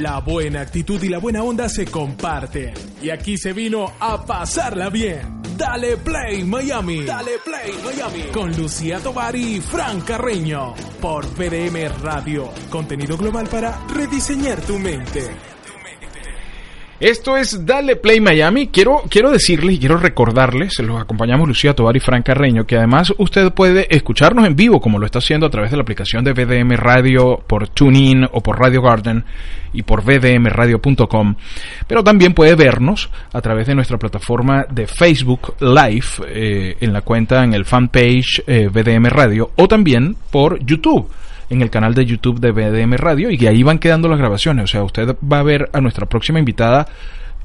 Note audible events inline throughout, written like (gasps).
La buena actitud y la buena onda se comparten. Y aquí se vino a pasarla bien. Dale Play Miami. Dale Play Miami. Con Lucía Tovar y Fran Carreño. Por PDM Radio. Contenido global para rediseñar tu mente. Esto es Dale Play Miami. Quiero, quiero decirles y quiero recordarles, los acompañamos Lucía Tobar y Fran Carreño, que además usted puede escucharnos en vivo como lo está haciendo a través de la aplicación de VDM Radio por TuneIn o por Radio Garden y por vdmradio.com, pero también puede vernos a través de nuestra plataforma de Facebook Live eh, en la cuenta en el fanpage eh, VDM Radio o también por YouTube en el canal de YouTube de BDM Radio y ahí van quedando las grabaciones. O sea, usted va a ver a nuestra próxima invitada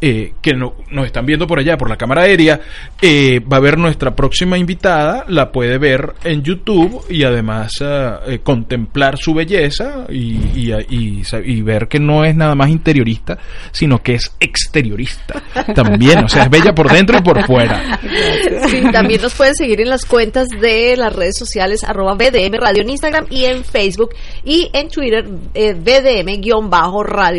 eh, que no, nos están viendo por allá, por la cámara aérea, eh, va a ver nuestra próxima invitada, la puede ver en YouTube y además ah, eh, contemplar su belleza y, y, y, y, ver que no es nada más interiorista, sino que es exteriorista (laughs) también, o sea, es bella por dentro y por fuera. Sí, también nos pueden seguir en las cuentas de las redes sociales, arroba BDM Radio en Instagram y en Facebook y en Twitter, BDM-radio.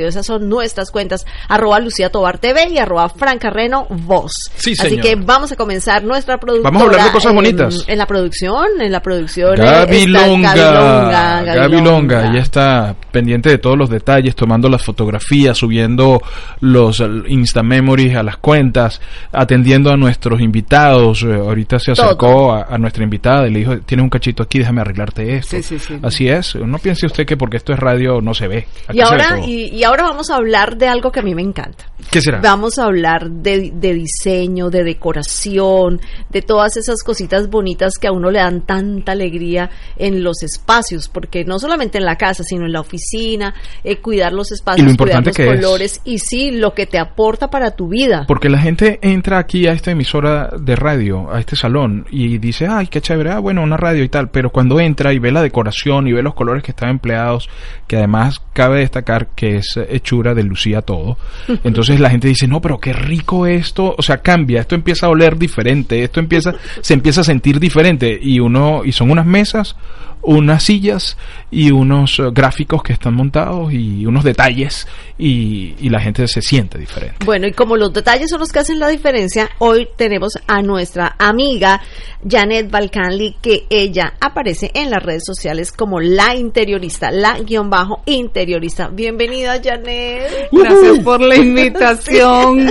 Esas son nuestras cuentas, arroba Lucía Tobar TV y arroba Francarreno Voz. Sí, Así que vamos a comenzar nuestra producción. Vamos a hablar de cosas en, bonitas. En la producción, en la producción. Gaby Longa. Gaby Longa. Gaby Longa. Ella está pendiente de todos los detalles, tomando las fotografías, subiendo los Insta Memories a las cuentas, atendiendo a nuestros invitados. Eh, ahorita se acercó a, a, nuestra invitada y le dijo, tienes un cachito aquí, déjame arreglarte esto. Sí, sí, sí. Así es. No piense usted que porque esto es radio no se ve. y ahora, y, y ahora vamos a hablar de algo que a mí me encanta. ¿Qué será? Vamos a hablar de, de, diseño, de decoración, de todas esas cositas bonitas que a uno le dan tanta alegría en los espacios, porque no solamente en la casa, sino en la oficina, eh, cuidar los espacios, cuidar los colores es. y sí, lo que te aporta para tu vida. Porque la gente entra aquí a esta emisora de radio, a este salón, y dice, ay, qué chévere, ah, bueno, una radio y tal, pero cuando entra y ve la decoración y ve los colores que están empleados, que además cabe destacar que es hechura de Lucía todo, (laughs) entonces la gente dice, no, pero qué rico esto, o sea, cambia, esto empieza a oler diferente, esto empieza, se empieza a sentir diferente, y uno, y son unas mesas, unas sillas y unos uh, gráficos que están montados y unos detalles y, y, la gente se siente diferente. Bueno, y como los detalles son los que hacen la diferencia, hoy tenemos a nuestra amiga Janet Balcanli, que ella aparece en las redes sociales como la interiorista, la guion bajo interiorista. Bienvenida, Janet. Gracias por la invitación,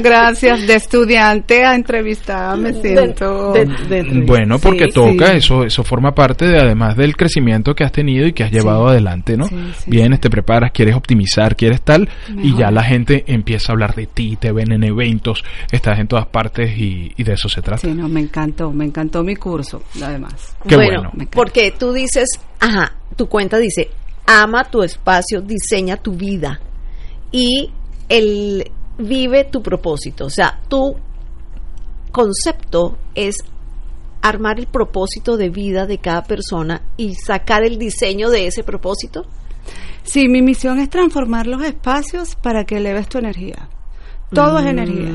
gracias de estudiante a entrevistada, me siento. De, de, de, bueno, porque sí, toca, sí. eso eso forma parte de además del crecimiento que has tenido y que has llevado adelante, ¿no? Vienes, te preparas, quieres optimizar, quieres tal, Mejor. y ya la gente empieza a hablar de ti, te ven en eventos, estás en todas partes y, y de eso se trata. Sí, no, me encantó, me encantó mi curso, además. Qué bueno, bueno. porque tú dices, ajá, tu cuenta dice, ama tu espacio, diseña tu vida y el vive tu propósito, o sea, tu concepto es armar el propósito de vida de cada persona y sacar el diseño de ese propósito? Sí, mi misión es transformar los espacios para que eleves tu energía. Todo mm. es energía.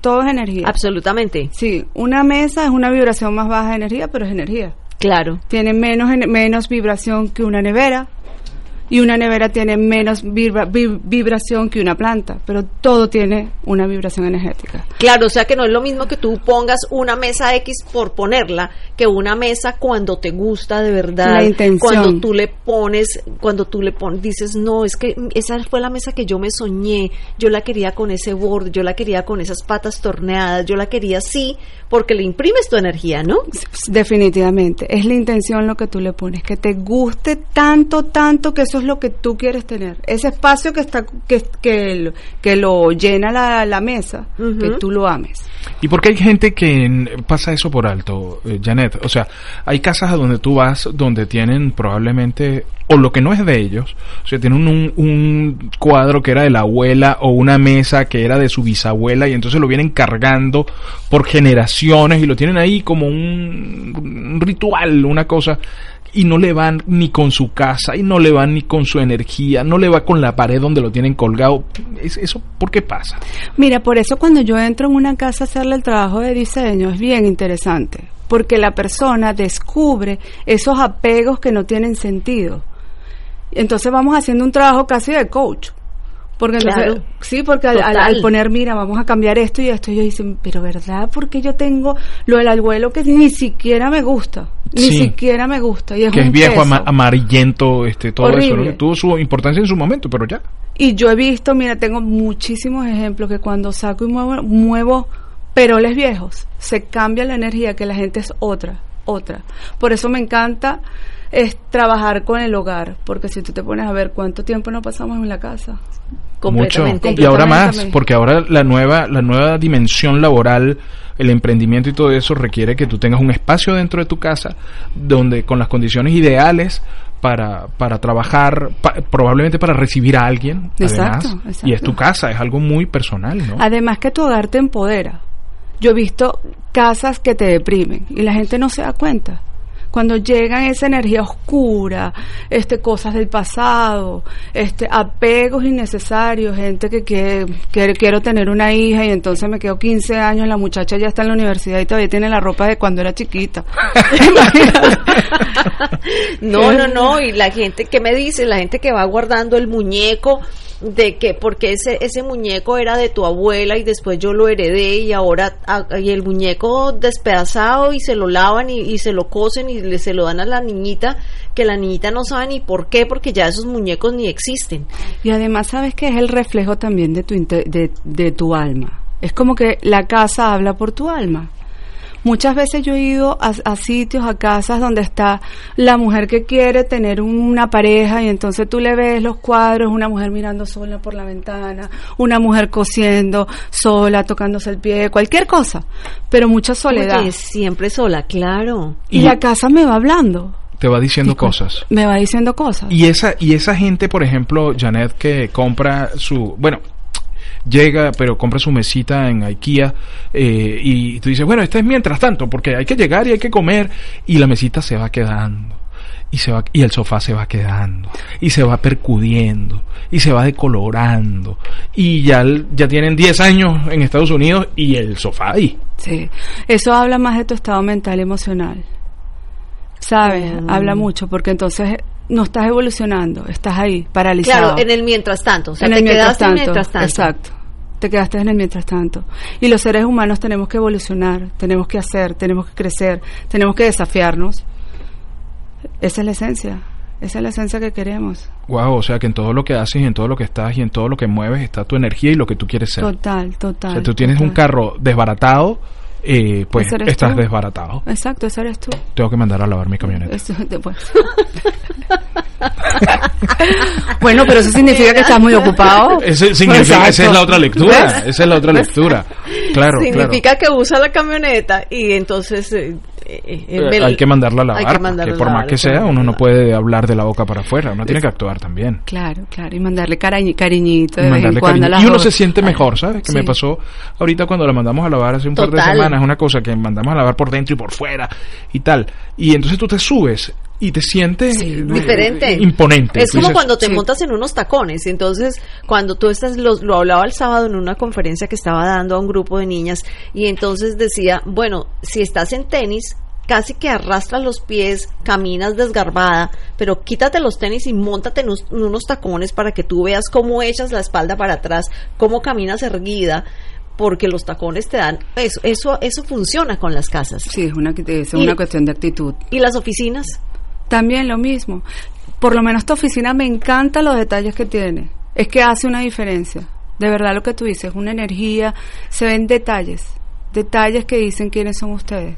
Todo es energía. Absolutamente. Sí, una mesa es una vibración más baja de energía, pero es energía. Claro. Tiene menos, menos vibración que una nevera, y una nevera tiene menos vibra, vibración que una planta, pero todo tiene una vibración energética. Claro, o sea que no es lo mismo que tú pongas una mesa X por ponerla, que una mesa cuando te gusta de verdad, la intención. cuando tú le pones, cuando tú le pones, dices, no, es que esa fue la mesa que yo me soñé, yo la quería con ese borde, yo la quería con esas patas torneadas, yo la quería así, porque le imprimes tu energía, ¿no? Definitivamente, es la intención lo que tú le pones, que te guste tanto, tanto que eso es lo que tú quieres tener. Ese espacio que está que, que, que lo llena la, la mesa, uh -huh. que tú lo ames. ¿Y por qué hay gente que pasa eso por alto, eh, Janet? O sea, hay casas a donde tú vas donde tienen probablemente, o lo que no es de ellos, o sea, tienen un, un cuadro que era de la abuela o una mesa que era de su bisabuela y entonces lo vienen cargando por generaciones y lo tienen ahí como un, un ritual, una cosa y no le van ni con su casa y no le van ni con su energía, no le va con la pared donde lo tienen colgado. ¿Eso por qué pasa? Mira, por eso cuando yo entro en una casa a hacerle el trabajo de diseño es bien interesante, porque la persona descubre esos apegos que no tienen sentido. Entonces vamos haciendo un trabajo casi de coach Porque entonces, Claro. sí, porque al, al- Total. al poner, mira, vamos a cambiar esto y esto, ellos dicen, pero ¿verdad? Porque yo tengo lo del abuelo que ni siquiera me gusta, ni Sí. siquiera me gusta. Y es que un es viejo, ama- amarillento, este, todo eso, Horrible. ¿no? tuvo su importancia en su momento, pero ya. Y yo he visto, mira, tengo muchísimos ejemplos que cuando saco y muevo, muevo peroles viejos, se cambia la energía, que la gente es otra, otra. Por eso me encanta es trabajar con el hogar, porque si tú te pones a ver cuánto tiempo no pasamos en la casa. Mucho. Y ahora más, porque ahora la nueva, la nueva dimensión laboral, el emprendimiento y todo eso requiere que tú tengas un espacio dentro de tu casa donde con las condiciones ideales para, para trabajar, pa- probablemente para recibir a alguien. Exacto, además, exacto. Y es tu casa, es algo muy personal, ¿no? Además que tu hogar te empodera. Yo he visto casas que te deprimen y la gente no se da cuenta. Cuando llegan esa energía oscura, este cosas del pasado, este apegos innecesarios, gente que quiere, quiere- quiero tener una hija y entonces me quedo 15 años, la muchacha ya está en la universidad y todavía tiene la ropa de cuando era chiquita. (laughs) No, no, no, y la gente que me dice, la gente que va guardando el muñeco de que porque ese ese muñeco era de tu abuela y después yo lo heredé y ahora ah, y el muñeco despedazado y se lo lavan y, se lo cosen y le, se lo dan a la niñita que la niñita no sabe ni por qué porque ya esos muñecos ni existen. Y además sabes que es el reflejo también de tu, de, de tu alma. Es como que la casa habla por tu alma. Muchas veces yo he ido a, a sitios, a casas donde está la mujer que quiere tener una pareja y entonces tú le ves los cuadros, una mujer mirando sola por la ventana, una mujer cosiendo sola, tocándose el pie, cualquier cosa, pero mucha soledad. Oye, siempre sola, claro. y, Y- la casa me va hablando, Te va diciendo cosas. me va diciendo cosas. Y esa, y esa gente, por ejemplo, Janet, que compra su, bueno, llega, pero compra su mesita en IKEA eh, y tú dices, bueno, esta es mientras tanto, porque hay que llegar y hay que comer y la mesita se va quedando. Y, se va, y el sofá se va quedando, y se va percudiendo, y se va decolorando, y ya, ya tienen 10 años en Estados Unidos y el sofá ahí. Sí, eso habla más de tu estado mental y emocional. ¿Sabes? Mm. Habla mucho porque entonces no estás evolucionando, estás ahí, paralizado. Claro, en el mientras tanto, o sea, En te el mientras quedaste en tanto, mientras tanto. Exacto. Te quedaste en el mientras tanto. Y los seres humanos tenemos que evolucionar, tenemos que hacer, tenemos que crecer, tenemos que desafiarnos. Esa es la esencia. Esa es la esencia que queremos. Wow, o sea que en todo lo que haces, y en todo lo que estás y en todo lo que mueves está tu energía y lo que tú quieres ser. Total, total. O sea, tú tienes un carro desbaratado, eh, pues estás tú. desbaratado. Exacto, ese eres tú. Tengo que mandar a lavar mi camioneta. Eso- bueno. (laughs) bueno, pero eso significa que estás muy ocupado. Ese significa, esa es la otra lectura. ¿Ves? Esa es la otra lectura. Claro, Significa que usa la camioneta y entonces eh, eh, hay que mandarla a lavar. que mandarla por lavar, más que sea, uno no puede hablar de la boca para afuera. Uno tiene que actuar también. Claro, claro, y mandarle cariñi- cariñito de Y vez en mandarle cuando a Y uno se siente mejor, ¿sabes? Que Sí. me pasó ahorita cuando la mandamos a lavar hace un par de semanas. Una cosa que mandamos a lavar por dentro y por fuera y tal. Y entonces tú te subes y te sientes Sí, eh, diferente. imponente. Es como dices, cuando te sí. montas en unos tacones. Entonces, cuando tú estás, lo, lo hablaba el sábado en una conferencia que estaba dando a un grupo de niñas, y entonces decía, bueno, si estás en tenis, casi que arrastras los pies, caminas desgarbada, pero quítate los tenis y montate en unos, en unos tacones para que tú veas cómo echas la espalda para atrás, cómo caminas erguida, porque los tacones te dan, eso, eso, eso funciona con las casas. Sí, es una, es Y- una cuestión de actitud. ¿Y las oficinas? También lo mismo. Por lo menos esta oficina me encanta los detalles que tiene. Es que hace una diferencia. De verdad lo que tú dices, una energía, se ven detalles, detalles que dicen quiénes son ustedes.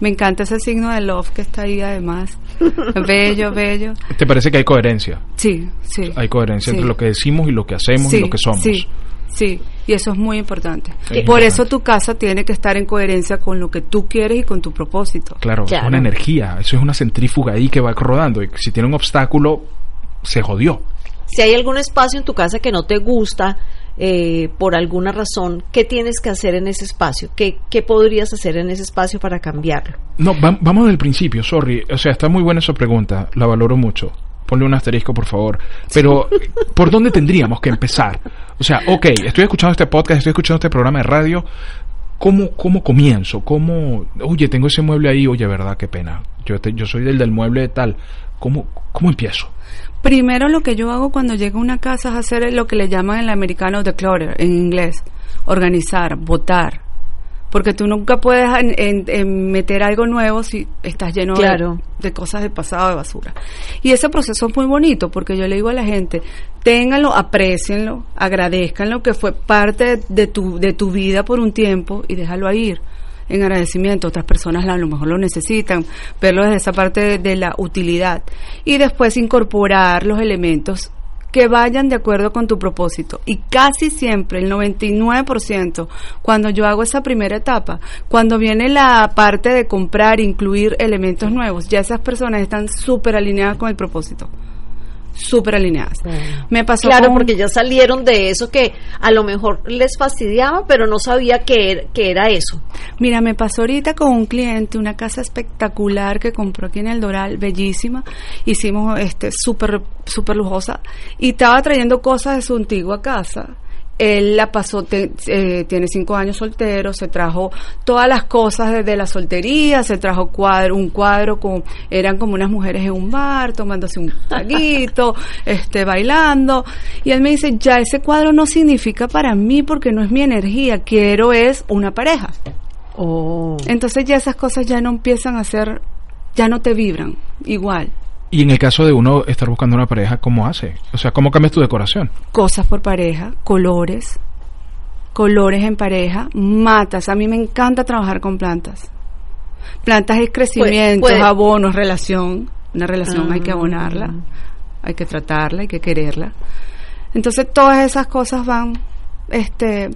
Me encanta ese signo de love que está ahí además. (laughs) bello, bello. ¿Te parece que hay coherencia? Sí, sí. Hay coherencia Sí. entre lo que decimos y lo que hacemos y lo que somos. Sí, sí, y eso es muy importante. Es Por importante. eso tu casa tiene que estar en coherencia con lo que tú quieres y con tu propósito. Claro, es una energía. Eso es una centrífuga ahí que va rodando. Y si tiene un obstáculo, se jodió. Si hay algún espacio en tu casa que no te gusta eh, por alguna razón, ¿qué tienes que hacer en ese espacio? ¿Qué, ¿Qué podrías hacer en ese espacio para cambiarlo? No, va- vamos del principio, sorry. O sea, está muy buena esa pregunta. La valoro mucho. Ponle un asterisco, por favor. Pero, ¿por dónde tendríamos que empezar? O sea, ok, estoy escuchando este podcast, estoy escuchando este programa de radio. ¿Cómo, cómo comienzo? ¿Cómo, oye, tengo ese mueble ahí, oye, verdad, qué pena. Yo, te- yo soy del del mueble de tal. ¿Cómo, ¿Cómo empiezo? Primero lo que yo hago cuando llego a una casa es hacer lo que le llaman en el americano declutter, en inglés. Organizar, votar. Porque tú nunca puedes en- en- en meter algo nuevo si estás lleno de- Claro. de, cosas de pasado, de basura. Y ese proceso es muy bonito porque yo le digo a la gente, ténganlo, aprecienlo, agradezcanlo que fue parte de, de tu, de tu vida por un tiempo y déjalo ir en agradecimiento. Otras personas a lo mejor lo necesitan, verlo desde esa parte de, de la utilidad. Y después incorporar los elementos que vayan de acuerdo con tu propósito. Y casi siempre, el 99%, cuando yo hago esa primera etapa, cuando viene la parte de comprar, incluir elementos nuevos, ya esas personas están súper alineadas con el propósito. Súper alineadas. Me pasó Claro, con- porque ya salieron de eso que a lo mejor les fastidiaba, pero no sabía que era, que era eso. Mira, me pasó ahorita con un cliente, una casa espectacular que compró aquí en el Doral, bellísima. Hicimos este súper súper lujosa y estaba trayendo cosas de su antigua casa. Él la pasó, te- eh, tiene cinco años soltero, se trajo todas las cosas desde la soltería, se trajo cuadro, un cuadro con, eran como unas mujeres en un bar, tomándose un (laughs) traguito, este, bailando. Y él me dice, ya ese cuadro no significa para mí porque no es mi energía, quiero es una pareja. Oh. Entonces ya esas cosas ya no empiezan a ser, ya no te vibran igual. Y en el caso de uno estar buscando una pareja, ¿cómo hace? O sea, ¿cómo cambias tu decoración? Cosas por pareja, colores, colores en pareja, matas. A mí me encanta trabajar con plantas. Plantas es crecimiento, puede- abonos, relación. Una relación hay que Ah. abonarla, hay que tratarla, hay que quererla. Entonces todas esas cosas van, este,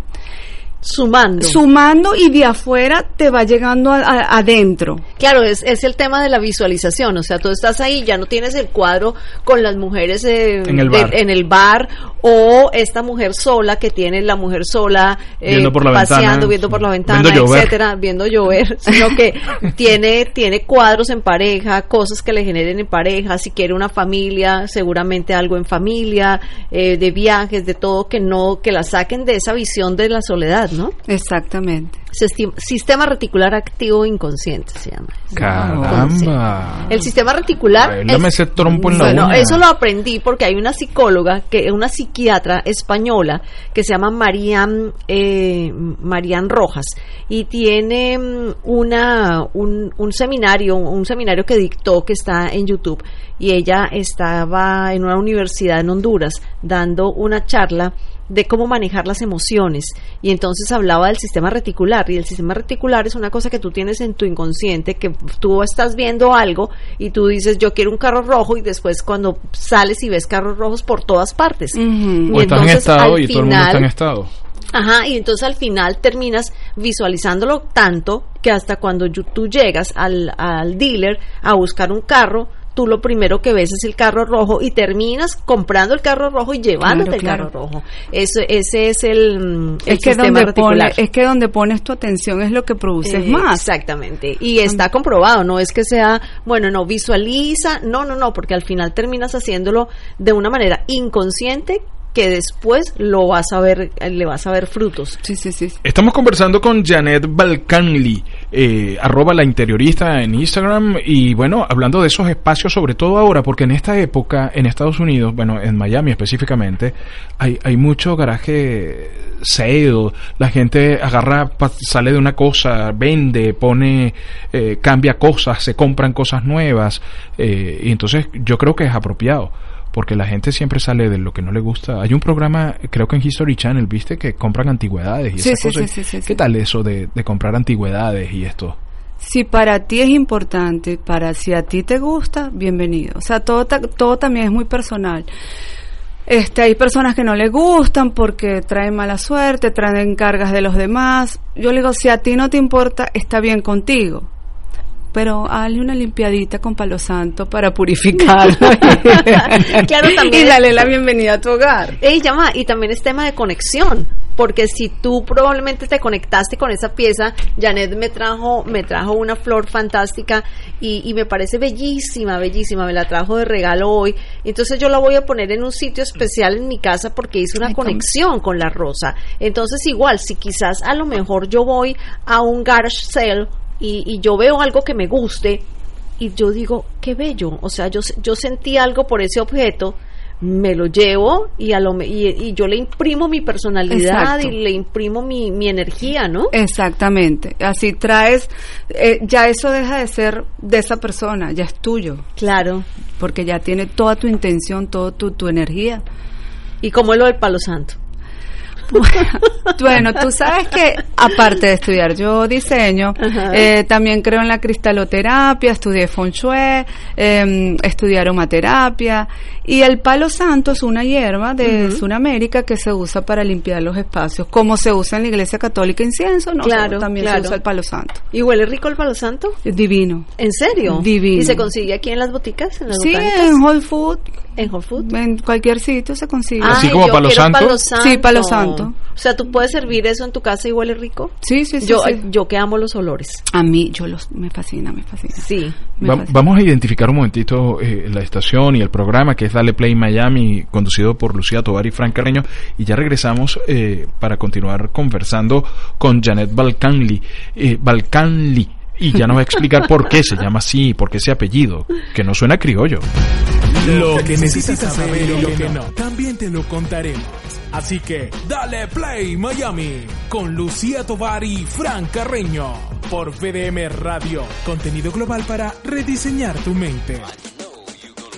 Sumando. sumando y de afuera te va llegando a- a- adentro. Claro, es, es el tema de la visualización, o sea, tú estás ahí, ya no tienes el cuadro con las mujeres eh, En el de- bar. en el bar, o esta mujer sola que tiene la mujer sola eh, Viendo por la paseando, ventana, viendo por la ventana, Viendo llover. etcétera, viendo llover, (laughs) sino que tiene tiene cuadros en pareja, cosas que le generen en pareja, si quiere una familia, seguramente algo en familia, eh, de viajes, de todo que no que la saquen de esa visión de la soledad, ¿no? Exactamente. Sistema, reticular activo inconsciente se llama. Caramba. El sistema reticular. Bailame ese trompo en la bueno, eso lo aprendí porque hay una psicóloga, que una psiquiatra española que se llama Marian, eh, Marian Rojas y tiene mm, una un, un seminario, un seminario que dictó que está en YouTube y ella estaba en una universidad en Honduras dando una charla de cómo manejar las emociones y entonces hablaba del sistema reticular y el sistema reticular es una cosa que tú tienes en tu inconsciente que tú estás viendo algo y tú dices yo quiero un carro rojo y después cuando sales y ves carros rojos por todas partes. Y O estás en entonces, estado al y todo el mundo está en final- estado. Ajá, y entonces al final terminas visualizándolo tanto que hasta cuando yo- tú llegas al, al dealer a buscar un carro, tú lo primero que ves es el carro rojo y terminas comprando el carro rojo y llevándote Claro, el claro. carro rojo. Eso, ese es el, el es que sistema donde pone, es que donde pones tu atención es lo que produces Eh, más. Exactamente. Y está comprobado, no es que sea, bueno, no, visualiza, no, no, no, porque al final terminas haciéndolo de una manera inconsciente que después lo vas a ver, le vas a ver frutos. Sí, sí, sí. Estamos conversando con Janet Balcanli, eh, arroba la interiorista en Instagram, y bueno, hablando de esos espacios, sobre todo ahora, porque en esta época, en Estados Unidos, bueno, en Miami específicamente, hay, hay mucho garaje sale, la gente agarra, pa- sale de una cosa, vende, pone, eh, cambia cosas, se compran cosas nuevas, eh, y entonces yo creo que es apropiado porque la gente siempre sale de lo que no le gusta. Hay un programa, creo que en History Channel, viste, que compran antigüedades y Sí, esas sí, cosas. sí, ¿Qué tal eso de, de comprar antigüedades y esto? Si para ti es importante, para si a ti te gusta, bienvenido. O sea, todo, ta- todo también es muy personal. Este, hay personas que no le gustan porque traen mala suerte, traen cargas de los demás. Yo le digo, si a ti no te importa, está bien contigo. Pero hazle una limpiadita con palo santo para purificarlo. (laughs) Claro, (laughs) también Y dale la bienvenida a tu hogar. Ey, llama, y también es tema de conexión, porque si tú probablemente te conectaste con esa pieza, Janet me trajo, me trajo una flor fantástica y, y me parece bellísima, bellísima, me la trajo de regalo hoy, entonces yo la voy a poner en un sitio especial en mi casa porque hice una Ay, conexión con la rosa. Entonces igual, si quizás a lo mejor yo voy a un garage sale y, y yo veo algo que me guste, y yo digo, qué bello. O sea, yo, yo sentí algo por ese objeto, me lo llevo y, a lo, y, y yo le imprimo mi personalidad Exacto. y le imprimo mi, mi energía, ¿no? Exactamente. Así traes, eh, ya eso deja de ser de esa persona, ya es tuyo, Claro. porque ya tiene toda tu intención, toda tu, tu energía. Y como lo del palo santo. Bueno, tú sabes que aparte de estudiar yo diseño, eh, también creo en la cristaloterapia, estudié feng shui, eh, estudié aromaterapia y el palo santo es una hierba de Sudamérica que se usa para limpiar los espacios, como se usa en la iglesia católica incienso, no, Claro, también claro. se usa el palo santo. ¿Y huele rico el palo santo? Es divino. ¿En serio? Divino. ¿Y se consigue aquí en las boticas? ¿En las Sí, botánicas? en Whole Food, ¿En Whole Food? en cualquier sitio se consigue. Así Ay, como yo palo quiero santo. palo santo. Sí, palo santo. O sea, tú puedes servir eso en tu casa y huele rico. Sí, sí, sí. yo, sí. yo que amo los olores. A mí, yo los, me fascina, me fascina. Sí. Me Va- fascina. vamos a identificar un momentito eh, la estación y el programa que es Dale Play Miami, conducido por Lucía Tovar y Frank Carreño, y ya regresamos eh, para continuar conversando con Janet Balcanli. Eh, Balcanli. Y ya nos va a explicar por qué se llama así, por qué ese apellido, que no suena criollo. Lo que necesitas saber y lo que no, también te lo contaremos. Así que dale play Miami con Lucía Tovar y Frank Carreño por VDM Radio. Contenido global para rediseñar tu mente.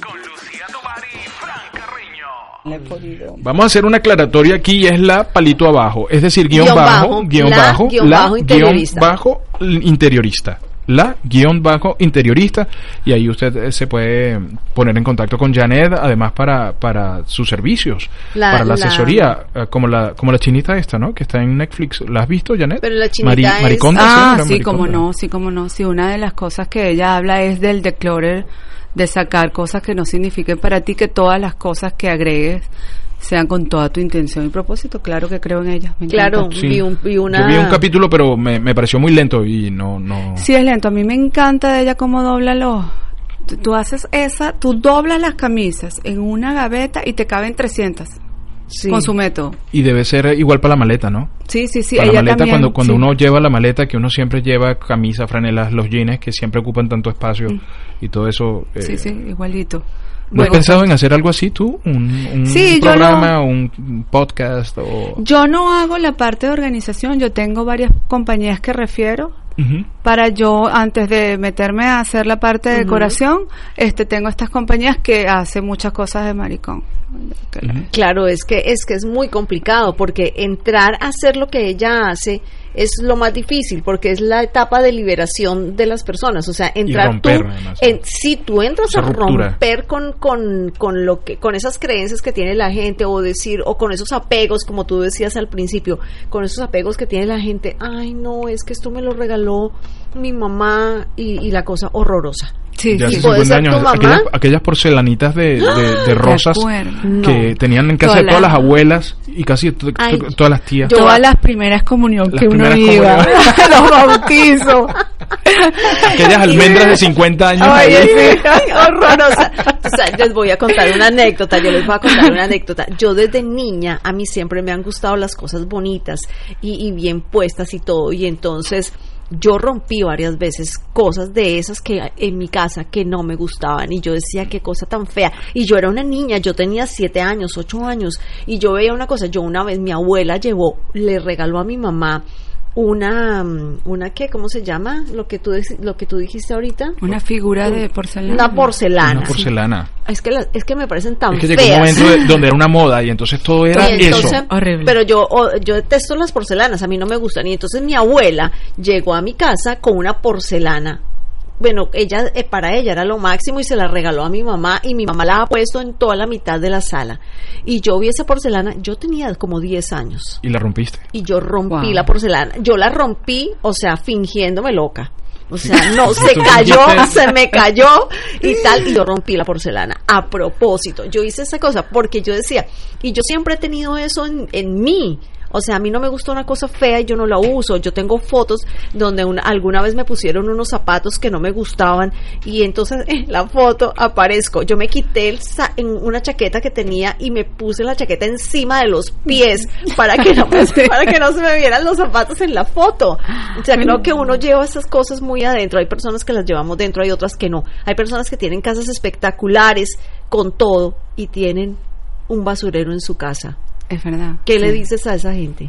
Con Lucía Tovar y Frank Carreño. Vamos a hacer una aclaratoria aquí, es la palito abajo, es decir, guion, Guión bajo, bajo, guion la, bajo, guion la, bajo, interiorista. guion bajo, interiorista. La, guion bajo, interiorista. Y ahí usted eh, se puede poner en contacto con Janet, además para, para sus servicios, La- para la la- asesoría, eh, como la, como la chinita esta, ¿no? Que está en Netflix. ¿La has visto, Janet? Pero la chinita Mari- es- Mariconda, Ah, sí, como no, sí, como no. Sí, una de las cosas que ella habla es del declutter, de sacar cosas que no signifiquen para ti, que todas las cosas que agregues sean con toda tu intención y propósito. Claro que creo en ella. me Claro. Sí. vi, un, vi una... Yo vi un capítulo, pero me, me pareció muy lento y no, no. Sí, es lento. A mí me encanta de ella cómo dobla los... Tú, tú haces esa, tú doblas las camisas en una gaveta y te caben 300 Sí. con su método. Y debe ser igual para la maleta, ¿no? Sí, sí, sí. para la maleta, también, cuando, cuando sí. uno lleva la maleta, que uno siempre lleva camisa, franelas, los jeans, que siempre ocupan tanto espacio y todo eso. eh, Mm. Sí, sí, igualito. ¿No has pensado en hacer algo así tú? ¿Un, un Sí, yo programa, un podcast? O... Yo no hago la parte de organización, yo tengo varias compañías que refiero para yo antes de meterme a hacer la parte de decoración, este tengo estas compañías que hacen muchas cosas de maricón. Claro, es que es que es muy complicado porque entrar a hacer lo que ella hace es lo más difícil porque es la etapa de liberación de las personas, o sea, entrar romper, tú además. en, si tú entras a ruptura. romper con, con, con lo que con esas creencias que tiene la gente o decir o con esos apegos como tú decías al principio, con esos apegos que tiene la gente, ay, no, es que esto me lo regaló mi mamá y, y la cosa horrorosa. Sí, De hace sí. puede 50 ser tu años. Aquellas, aquellas porcelanitas de, de- de (gasps) rosas que No. tenían en casa de Todas todas las las- abuelas y casi to- to- Ay, todas las tías. yo- Todas las primeras comunión Las que uno iba, (laughs) los bautizos. Aquellas (laughs) almendras de 50 años. Oye, sí. (laughs) Horrorosa. O sea, les voy a contar una anécdota, yo les voy a contar una anécdota. Yo desde niña, a mí siempre me han gustado las cosas bonitas y, y bien puestas y todo, y entonces yo rompí varias veces cosas de esas que en mi casa que no me gustaban y yo decía qué cosa tan fea y yo era una niña yo tenía siete años ocho años y yo veía una cosa yo una vez mi abuela llevó le regaló a mi mamá una una qué cómo se llama lo que tú lo que tú dijiste ahorita Una figura de porcelana. una porcelana. Una porcelana. Es que, la- es que me parecen tan Es que llegó un momento de- donde era una moda y entonces todo era Y entonces- eso. Horrible. Pero yo, o- yo detesto las porcelanas, a mí no me gustan. Y entonces mi abuela llegó a mi casa con una porcelana. Bueno, ella, eh, para ella era lo máximo y se la regaló a mi mamá y mi mamá la ha puesto en toda la mitad de la sala. Y yo vi esa porcelana, yo tenía como 10 años Y la rompiste. y yo rompí Wow. la porcelana. Yo la rompí, o sea, fingiéndome loca. O sea, no, (laughs) se cayó, (laughs) se me cayó y tal, y yo rompí la porcelana. A propósito, yo hice esa cosa porque yo decía, y yo siempre he tenido eso en, en mí. O sea, a mí no me gusta una cosa fea y yo no la uso. Yo tengo fotos donde una- alguna vez me pusieron unos zapatos que no me gustaban y entonces (laughs) en la foto aparezco. Yo me quité el sa- en una chaqueta que tenía y me puse la chaqueta encima de los pies (laughs) para que no, me- para que no se me vieran los zapatos en la foto. O sea, creo que uno lleva esas cosas muy adentro. Hay personas que las llevamos dentro, hay otras que no. Hay personas que tienen casas espectaculares con todo y tienen un basurero en su casa. Es verdad. ¿Qué le Sí. dices a esa gente?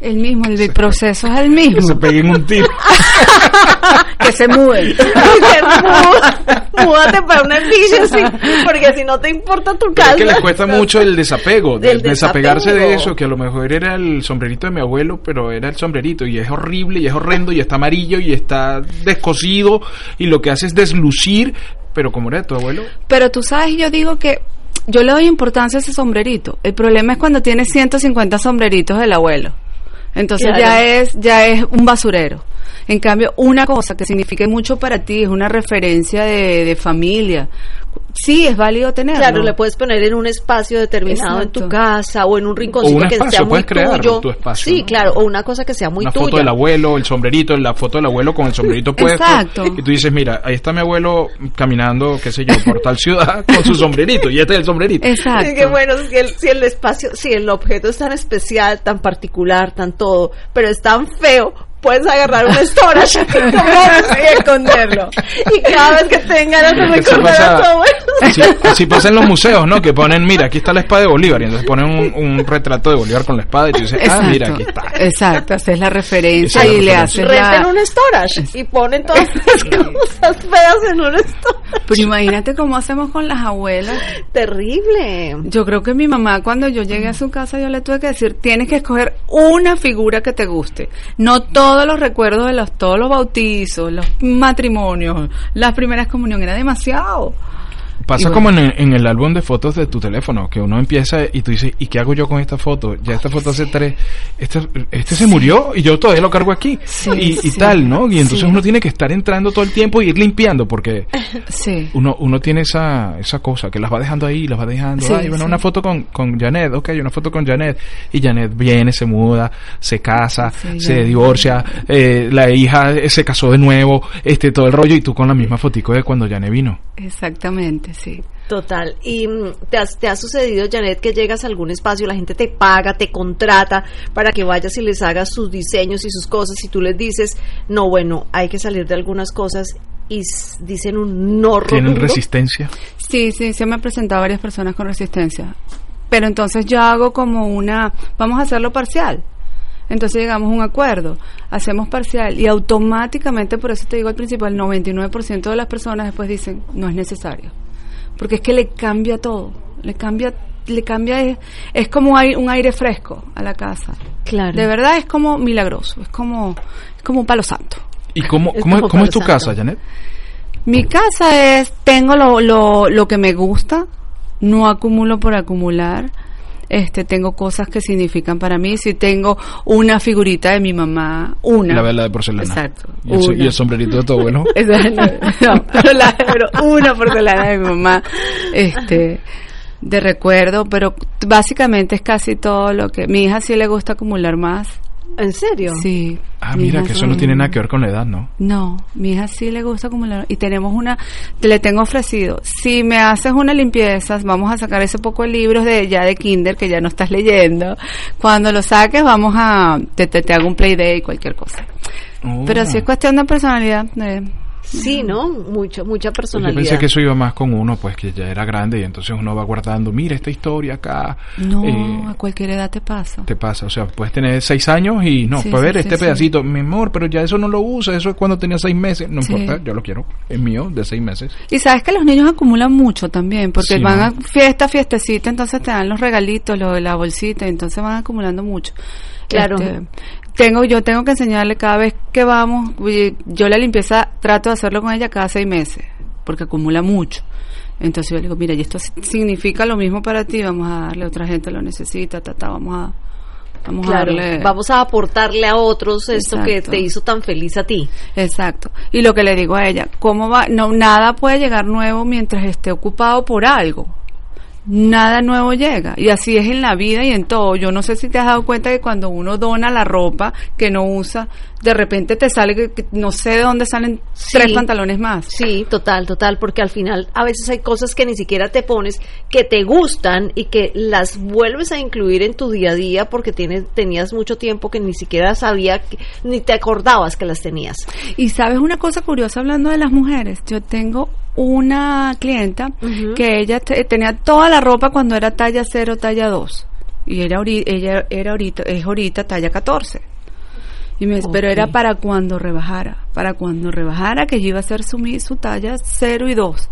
El mismo, el proceso es el Que se mismo. peguen un tiro. que se "Mú- Múdate para un edificio, sí, porque si no te importa tu Pero casa. es que les cuesta mucho el desapego, de- Del desapegarse de eso, que a lo mejor era el sombrerito de mi abuelo, pero era el sombrerito y es horrible y es horrendo y está amarillo y está descosido y lo que hace es deslucir, pero como era de tu abuelo, Pero tú sabes, yo digo que yo le doy importancia a ese sombrerito. El problema es cuando tienes 150 sombreritos del abuelo. Entonces Claro. ya es ya es un basurero. En cambio, una cosa que signifique mucho para ti es una referencia de, de familia. Sí, es válido tenerlo. Claro, le puedes poner en un espacio determinado en tu casa o en un rinconcito O un que espacio, sea muy puedes crear tuyo. tu espacio, sí, ¿no? claro, o una cosa que sea muy una tuya. foto del abuelo, el sombrerito, la foto del abuelo con el sombrerito puesto. Exacto. Y tú dices, mira, ahí está mi abuelo caminando, qué sé yo, por tal ciudad (laughs) con su sombrerito y este es el sombrerito. Exacto. Es que bueno, si el, si el espacio, si el objeto es tan especial, tan particular, tan todo, pero es tan feo, puedes agarrar un storage y (laughs) esconderlo. Y cada vez que tengan ganas de Eso recordar a tu pasa- abuelo. Así, así pasa en los museos, ¿no? Que ponen, mira, aquí está la espada de Bolívar, y entonces ponen un, un retrato de Bolívar con la espada y tú dices, ah, Exacto. mira, aquí está. Exacto, haces la referencia Esa es la y le haces Renten la... un storage y ponen todas (laughs) las cosas feas en un storage. Pero imagínate cómo hacemos con las abuelas. Terrible. Yo creo que mi mamá cuando yo llegué a su casa yo le tuve que decir, tienes que escoger una figura que te guste. No todos los recuerdos de los todos los bautizos, los matrimonios, las primeras comuniones, era demasiado. Pasa como en el, en el álbum de fotos de tu teléfono, que uno empieza y tú dices, ¿y qué hago yo con esta foto? Ya esta foto hace tres, este, este se murió y yo todavía lo cargo aquí. Sí, y, tal, ¿no? Y entonces uno tiene que estar entrando todo el tiempo y ir limpiando, porque (laughs) uno, uno tiene esa, esa cosa, que las va dejando ahí, las va dejando. Ay, bueno, una foto con, con Janet, ok, una foto con Janet. Y Janet viene, se muda, se casa, se ya. divorcia, eh, la hija eh, se casó de nuevo, este, todo el rollo, y tú con la misma fotico de cuando Janet vino. Exactamente, sí. Total. ¿Y mm, te, has- te ha sucedido, Janet, que llegas a algún espacio, la gente te paga, te contrata para que vayas y les hagas sus diseños y sus cosas y tú les dices, no, bueno, hay que salir de algunas cosas y dicen un no Tienen rotundo? resistencia. Sí, sí, se me han presentado varias personas con resistencia. Pero entonces yo hago como una, vamos a hacerlo parcial. Entonces llegamos a un acuerdo, hacemos parcial y automáticamente, por eso te digo al principio, el 99% de las personas después dicen, no es necesario. Porque es que le cambia todo, le cambia, le cambia, es, es como hay un aire fresco a la casa. Claro. De verdad es como milagroso, es como, es como un palo santo. ¿Y cómo, Es cómo, es tu casa. Janet? Mi casa es, tengo lo, lo, lo que me gusta, no acumulo por acumular. Este, tengo cosas que significan para mí. Si tengo una figurita de mi mamá, una. La vela de porcelana. Exacto. Y el, y sombrerito de abuelo. (laughs) Esa- no, (laughs) pero, la- pero una porcelana de mi mamá, este, de recuerdo, pero básicamente es casi todo lo que, mi hija sí le gusta acumular más, ¿En serio? sí. Ah, mi mira, que eso no tiene nada que ver con la edad, ¿no? No, mi hija sí le gusta acumular y tenemos una, te le tengo ofrecido, si me haces una limpieza, vamos a sacar ese poco de libros de ya de kinder que ya no estás leyendo, cuando lo saques vamos a, te, te, te hago un play day, cualquier cosa. Oh. Pero si es cuestión de personalidad, eh, Sí, ¿no? Mucho, mucha Pues personalidad. Yo pensé que eso iba más con uno, pues que ya era grande y entonces uno va guardando, mira esta historia acá. no, Eh, a cualquier edad te pasa. te pasa, o sea, puedes tener seis años y no, Sí, para sí, ver sí, este sí. pedacito, mi amor, pero ya eso no lo usa, eso es cuando tenía seis meses, no Sí. importa, yo lo quiero, es mío, de seis meses. Y sabes que los niños acumulan mucho también, porque Sí, van a fiesta, fiestecita, entonces te dan los regalitos, lo de la bolsita, entonces van acumulando mucho. Claro. Este, tengo, yo tengo que enseñarle cada vez que vamos, yo la limpieza trato de hacerlo con ella cada seis meses, porque acumula mucho. Entonces yo le digo, mira, y esto si- significa lo mismo para ti, vamos a darle, otra gente lo necesita, ta, ta, vamos a, vamos Claro, a darle. vamos a aportarle a otros esto que te hizo tan feliz a ti. Exacto. Y lo que le digo a ella, ¿cómo va? No, nada puede llegar nuevo mientras esté ocupado por algo. Nada nuevo llega. Y así es en la vida y en todo. Yo no sé si te has dado cuenta que cuando uno dona la ropa que no usa, de repente te sale que, no sé de dónde salen Sí. tres pantalones más. Sí, total, total, porque al final a veces hay cosas que ni siquiera te pones, que te gustan y que las vuelves a incluir en tu día a día porque tienes, tenías mucho tiempo que ni siquiera sabía, que- ni te acordabas que las tenías. Y sabes una cosa curiosa hablando de las mujeres, yo tengo una clienta que ella te- tenía toda la ropa cuando era talla 0, talla 2. Y era ella era ahorita, es ahorita talla 14. Y me dice, pero era para cuando rebajara, para cuando rebajara que yo iba a hacer su, su talla 0 y 2.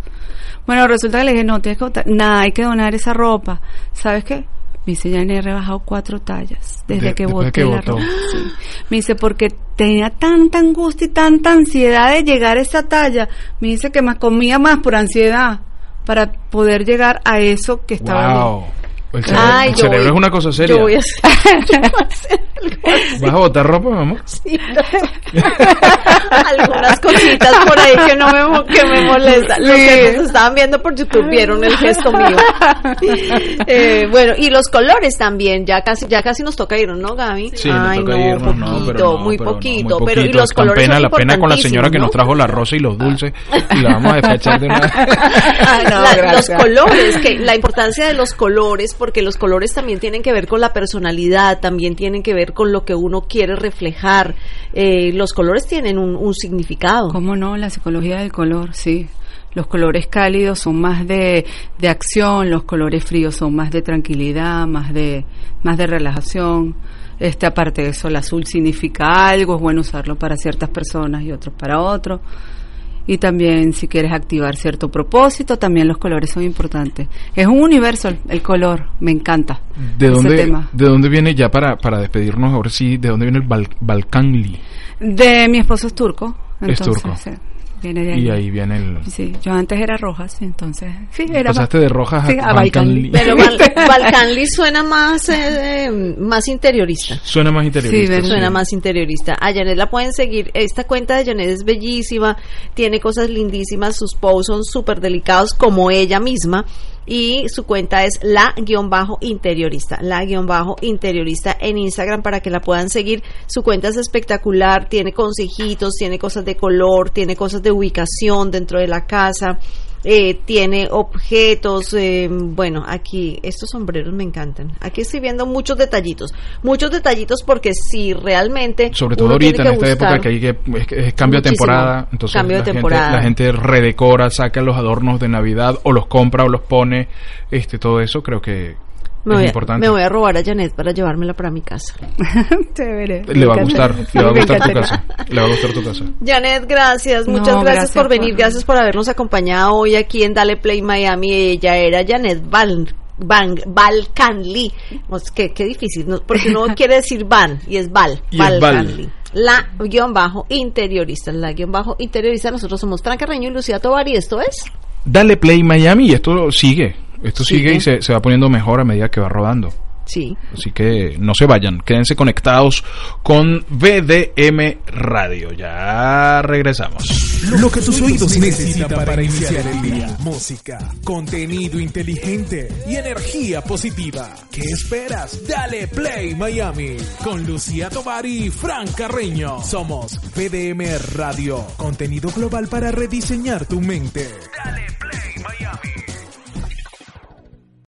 Bueno, resulta que le dije, no, tienes que nada, hay que donar esa ropa. ¿Sabes qué? Me dice, ya he rebajado cuatro tallas desde De- que boté que la ropa. Sí. Me dice, porque tenía tanta angustia y tanta ansiedad de llegar a esa talla. Me dice que me comía más por ansiedad para poder llegar a eso que estaba. Wow. El cerebro, Ay, el yo cerebro voy- es una cosa seria. Yo voy a hacer, (laughs) yo voy a hacer algo así. ¿Vas a botar ropa, mi amor? Sí, (laughs) algunas cositas por ahí que no me que me molestan. Los que nos estaban viendo por YouTube vieron el gesto mío. (laughs) Eh, bueno, y los colores también, ya casi ya casi nos toca irnos, ¿no, Gaby? Sí, nos toca no, irnos, no, poquito, pero no, muy pero no, poquito, muy pero y poquito. los Es colores pena, son la pena con la señora que nos trajo la rosa y los dulces y la vamos a despachar de una La- los colores, que la importancia de los colores, porque los colores también tienen que ver con la personalidad, también tienen que ver con lo que uno quiere reflejar. Eh, los colores tienen un, un significado. ¿Cómo no? La psicología del color, sí. Los colores cálidos son más de, de acción, los colores fríos son más de tranquilidad, más de, más de relajación. Este, aparte de eso, el azul significa algo, es bueno usarlo para ciertas personas y otros para otros. Y también si quieres activar cierto propósito, también los colores son importantes. Es un universo el, el color, me encanta. ¿De ese dónde, tema. ¿De dónde viene ya para, para despedirnos ahora sí? ¿De dónde viene el Bal- Balkanli? De mi esposo es turco. Es entonces, turco. sí, viene de Y ahí. viene el... Sí, yo antes era rojas, entonces, sí, era Pasaste de rojas sí, a a. Balkanli. Pero Val- (laughs) Balkanli suena más, eh, eh, más interiorista. Suena más interiorista. Sí, Suena más interiorista. A Janet la pueden seguir. Esta cuenta de Janet es bellísima, tiene cosas lindísimas, sus posts son súper delicados como ella misma. Y su cuenta es la-interiorista, la-interiorista en Instagram para que la puedan seguir. Su cuenta es espectacular, tiene consejitos, tiene cosas de color, tiene cosas de ubicación dentro de la casa. Eh, tiene objetos, eh, bueno, aquí estos sombreros me encantan. Aquí estoy viendo muchos detallitos, muchos detallitos porque si realmente Sobre todo ahorita en esta época que hay que es, cambio de temporada, entonces Cambio de la, temporada. Gente, la gente redecora, saca los adornos de Navidad o los compra o los pone, este todo eso creo que me es voy, a, importante. me voy a robar a Janet para llevármela para mi casa. (laughs) Chévere. Le va a gustar, le va a (laughs) gustar tu casa, le va a gustar tu casa. Janet, gracias, No, muchas gracias, gracias por venir, por- gracias por habernos acompañado hoy aquí en Dale Play Miami. Ella era Janet Val, Van, Balcanli. Pues, qué, qué difícil, ¿no? porque uno (laughs) quiere decir Van y es Val, Y es Val. Balcanli. La guion bajo interiorista, la guion bajo interiorista. Nosotros somos Fran Carreño y Lucía Tobar y esto es Dale play Miami y esto sigue, esto sigue, Sigue. y se, se va poniendo mejor a medida que va rodando. Sí. Así que no se vayan, quédense conectados con VDM Radio. Ya regresamos. Lo que tus oídos necesitan para iniciar el día. Música, contenido inteligente y energía positiva. ¿Qué esperas? Dale Play Miami con Lucía Tovar y Fran Carreño. Somos VDM Radio, contenido global para rediseñar tu mente. Dale